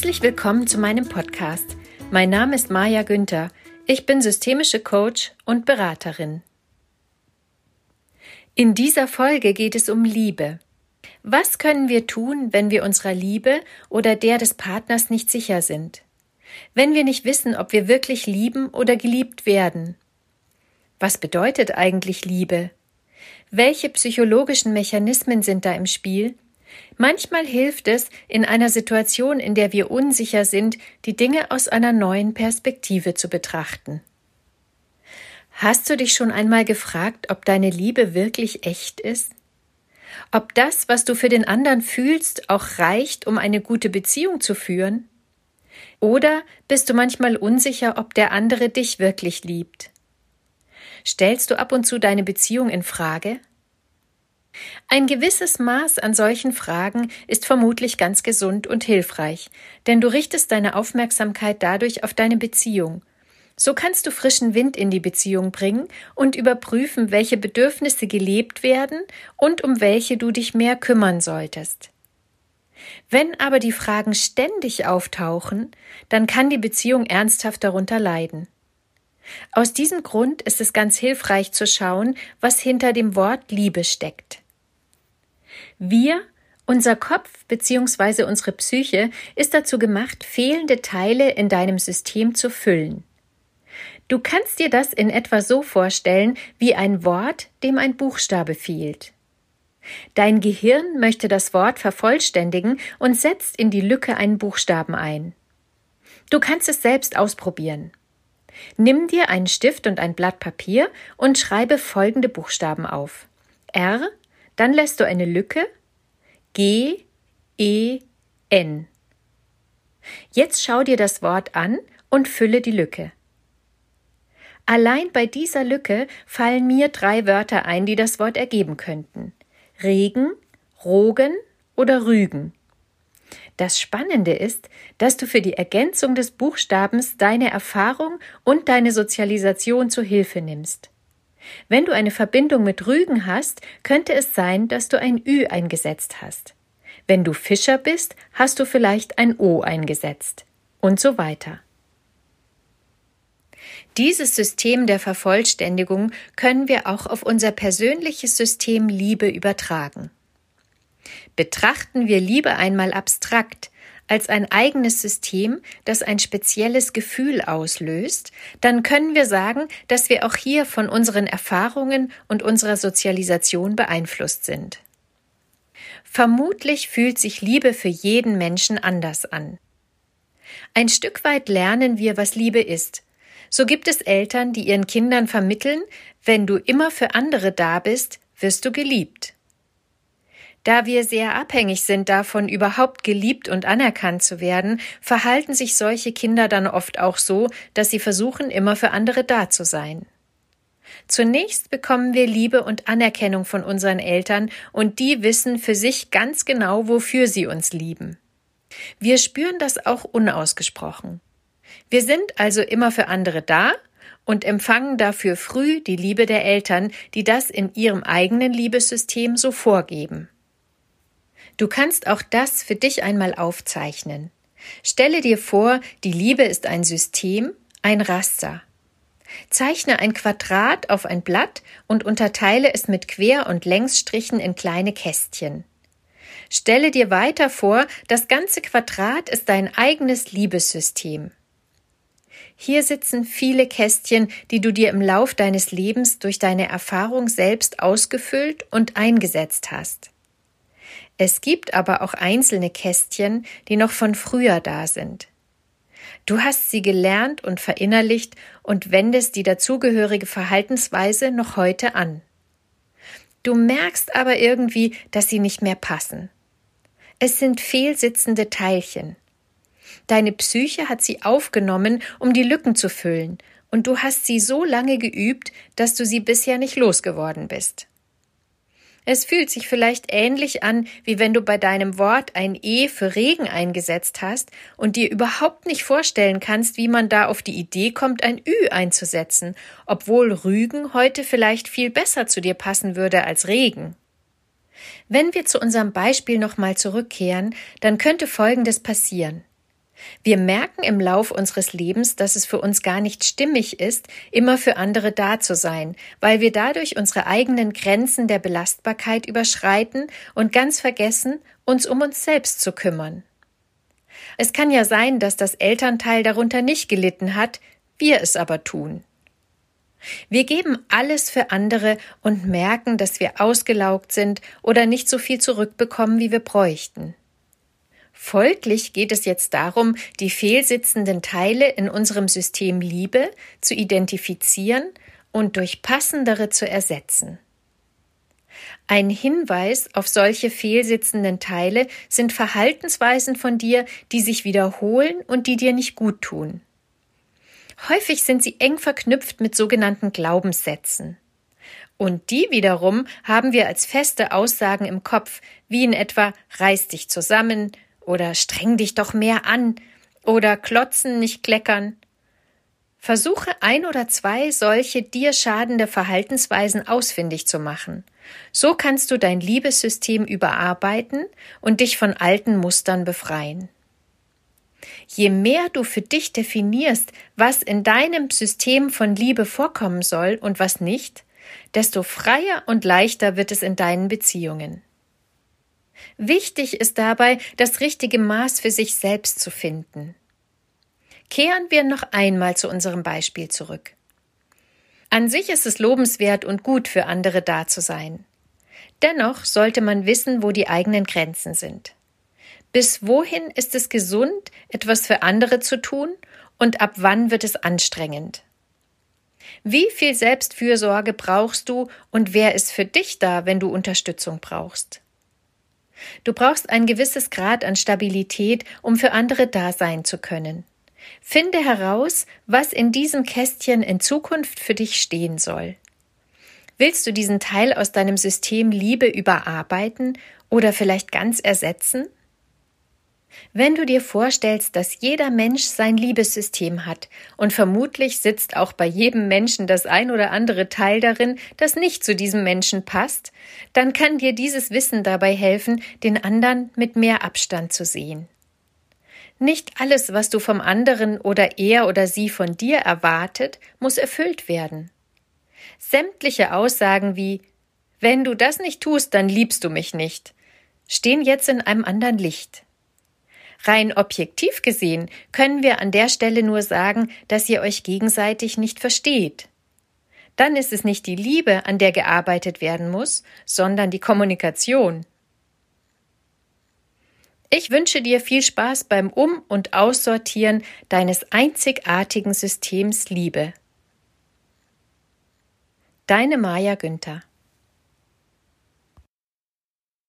Herzlich willkommen zu meinem Podcast. Mein Name ist Maja Günther. Ich bin systemische Coach und Beraterin. In dieser Folge geht es um Liebe. Was können wir tun, wenn wir unserer Liebe oder der des Partners nicht sicher sind? Wenn wir nicht wissen, ob wir wirklich lieben oder geliebt werden? Was bedeutet eigentlich Liebe? Welche psychologischen Mechanismen sind da im Spiel? Manchmal hilft es, in einer Situation, in der wir unsicher sind, die Dinge aus einer neuen Perspektive zu betrachten. Hast du dich schon einmal gefragt, ob deine Liebe wirklich echt ist? Ob das, was du für den anderen fühlst, auch reicht, um eine gute Beziehung zu führen? Oder bist du manchmal unsicher, ob der andere dich wirklich liebt? Stellst du ab und zu deine Beziehung in Frage? Ein gewisses Maß an solchen Fragen ist vermutlich ganz gesund und hilfreich, denn du richtest deine Aufmerksamkeit dadurch auf deine Beziehung. So kannst du frischen Wind in die Beziehung bringen und überprüfen, welche Bedürfnisse gelebt werden und um welche du dich mehr kümmern solltest. Wenn aber die Fragen ständig auftauchen, dann kann die Beziehung ernsthaft darunter leiden. Aus diesem Grund ist es ganz hilfreich zu schauen, was hinter dem Wort Liebe steckt. Wir, unser Kopf bzw. unsere Psyche ist dazu gemacht, fehlende Teile in deinem System zu füllen. Du kannst dir das in etwa so vorstellen wie ein Wort, dem ein Buchstabe fehlt. Dein Gehirn möchte das Wort vervollständigen und setzt in die Lücke einen Buchstaben ein. Du kannst es selbst ausprobieren. Nimm dir einen Stift und ein Blatt Papier und schreibe folgende Buchstaben auf. R, dann lässt du eine Lücke G, E, N. Jetzt schau dir das Wort an und fülle die Lücke. Allein bei dieser Lücke fallen mir drei Wörter ein, die das Wort ergeben könnten. Regen, Rogen oder Rügen. Das Spannende ist, dass du für die Ergänzung des Buchstabens deine Erfahrung und deine Sozialisation zu Hilfe nimmst. Wenn du eine Verbindung mit Rügen hast, könnte es sein, dass du ein Ü eingesetzt hast. Wenn du Fischer bist, hast du vielleicht ein O eingesetzt. Und so weiter. Dieses System der Vervollständigung können wir auch auf unser persönliches System Liebe übertragen. Betrachten wir Liebe einmal abstrakt, als ein eigenes System, das ein spezielles Gefühl auslöst, dann können wir sagen, dass wir auch hier von unseren Erfahrungen und unserer Sozialisation beeinflusst sind. Vermutlich fühlt sich Liebe für jeden Menschen anders an. Ein Stück weit lernen wir, was Liebe ist. So gibt es Eltern, die ihren Kindern vermitteln, wenn du immer für andere da bist, wirst du geliebt. Da wir sehr abhängig sind davon, überhaupt geliebt und anerkannt zu werden, verhalten sich solche Kinder dann oft auch so, dass sie versuchen, immer für andere da zu sein. Zunächst bekommen wir Liebe und Anerkennung von unseren Eltern, und die wissen für sich ganz genau, wofür sie uns lieben. Wir spüren das auch unausgesprochen. Wir sind also immer für andere da und empfangen dafür früh die Liebe der Eltern, die das in ihrem eigenen Liebessystem so vorgeben. Du kannst auch das für dich einmal aufzeichnen. Stelle dir vor, die Liebe ist ein System, ein Raster. Zeichne ein Quadrat auf ein Blatt und unterteile es mit Quer- und Längsstrichen in kleine Kästchen. Stelle dir weiter vor, das ganze Quadrat ist dein eigenes Liebessystem. Hier sitzen viele Kästchen, die du dir im Lauf deines Lebens durch deine Erfahrung selbst ausgefüllt und eingesetzt hast. Es gibt aber auch einzelne Kästchen, die noch von früher da sind. Du hast sie gelernt und verinnerlicht und wendest die dazugehörige Verhaltensweise noch heute an. Du merkst aber irgendwie, dass sie nicht mehr passen. Es sind fehlsitzende Teilchen. Deine Psyche hat sie aufgenommen, um die Lücken zu füllen, und du hast sie so lange geübt, dass du sie bisher nicht losgeworden bist. Es fühlt sich vielleicht ähnlich an, wie wenn du bei deinem Wort ein E für Regen eingesetzt hast und dir überhaupt nicht vorstellen kannst, wie man da auf die Idee kommt, ein Ü einzusetzen, obwohl Rügen heute vielleicht viel besser zu dir passen würde als Regen. Wenn wir zu unserem Beispiel nochmal zurückkehren, dann könnte Folgendes passieren. Wir merken im Lauf unseres Lebens, dass es für uns gar nicht stimmig ist, immer für andere da zu sein, weil wir dadurch unsere eigenen Grenzen der Belastbarkeit überschreiten und ganz vergessen, uns um uns selbst zu kümmern. Es kann ja sein, dass das Elternteil darunter nicht gelitten hat, wir es aber tun. Wir geben alles für andere und merken, dass wir ausgelaugt sind oder nicht so viel zurückbekommen, wie wir bräuchten. Folglich geht es jetzt darum, die fehlsitzenden Teile in unserem System Liebe zu identifizieren und durch passendere zu ersetzen. Ein Hinweis auf solche fehlsitzenden Teile sind Verhaltensweisen von dir, die sich wiederholen und die dir nicht gut tun. Häufig sind sie eng verknüpft mit sogenannten Glaubenssätzen. Und die wiederum haben wir als feste Aussagen im Kopf, wie in etwa reiß dich zusammen, oder streng dich doch mehr an oder klotzen, nicht kleckern. Versuche ein oder zwei solche dir schadende Verhaltensweisen ausfindig zu machen. So kannst du dein Liebessystem überarbeiten und dich von alten Mustern befreien. Je mehr du für dich definierst, was in deinem System von Liebe vorkommen soll und was nicht, desto freier und leichter wird es in deinen Beziehungen. Wichtig ist dabei, das richtige Maß für sich selbst zu finden. Kehren wir noch einmal zu unserem Beispiel zurück. An sich ist es lobenswert und gut für andere da zu sein. Dennoch sollte man wissen, wo die eigenen Grenzen sind. Bis wohin ist es gesund, etwas für andere zu tun und ab wann wird es anstrengend? Wie viel Selbstfürsorge brauchst du und wer ist für dich da, wenn du Unterstützung brauchst? Du brauchst ein gewisses Grad an Stabilität, um für andere da sein zu können. Finde heraus, was in diesem Kästchen in Zukunft für dich stehen soll. Willst du diesen Teil aus deinem System Liebe überarbeiten oder vielleicht ganz ersetzen? Wenn du dir vorstellst, dass jeder Mensch sein Liebessystem hat und vermutlich sitzt auch bei jedem Menschen das ein oder andere Teil darin, das nicht zu diesem Menschen passt, dann kann dir dieses Wissen dabei helfen, den anderen mit mehr Abstand zu sehen. Nicht alles, was du vom anderen oder er oder sie von dir erwartet, muss erfüllt werden. Sämtliche Aussagen wie Wenn du das nicht tust, dann liebst du mich nicht, stehen jetzt in einem anderen Licht. Rein objektiv gesehen können wir an der Stelle nur sagen, dass ihr euch gegenseitig nicht versteht. Dann ist es nicht die Liebe, an der gearbeitet werden muss, sondern die Kommunikation. Ich wünsche dir viel Spaß beim Um- und Aussortieren deines einzigartigen Systems Liebe. Deine Maja Günther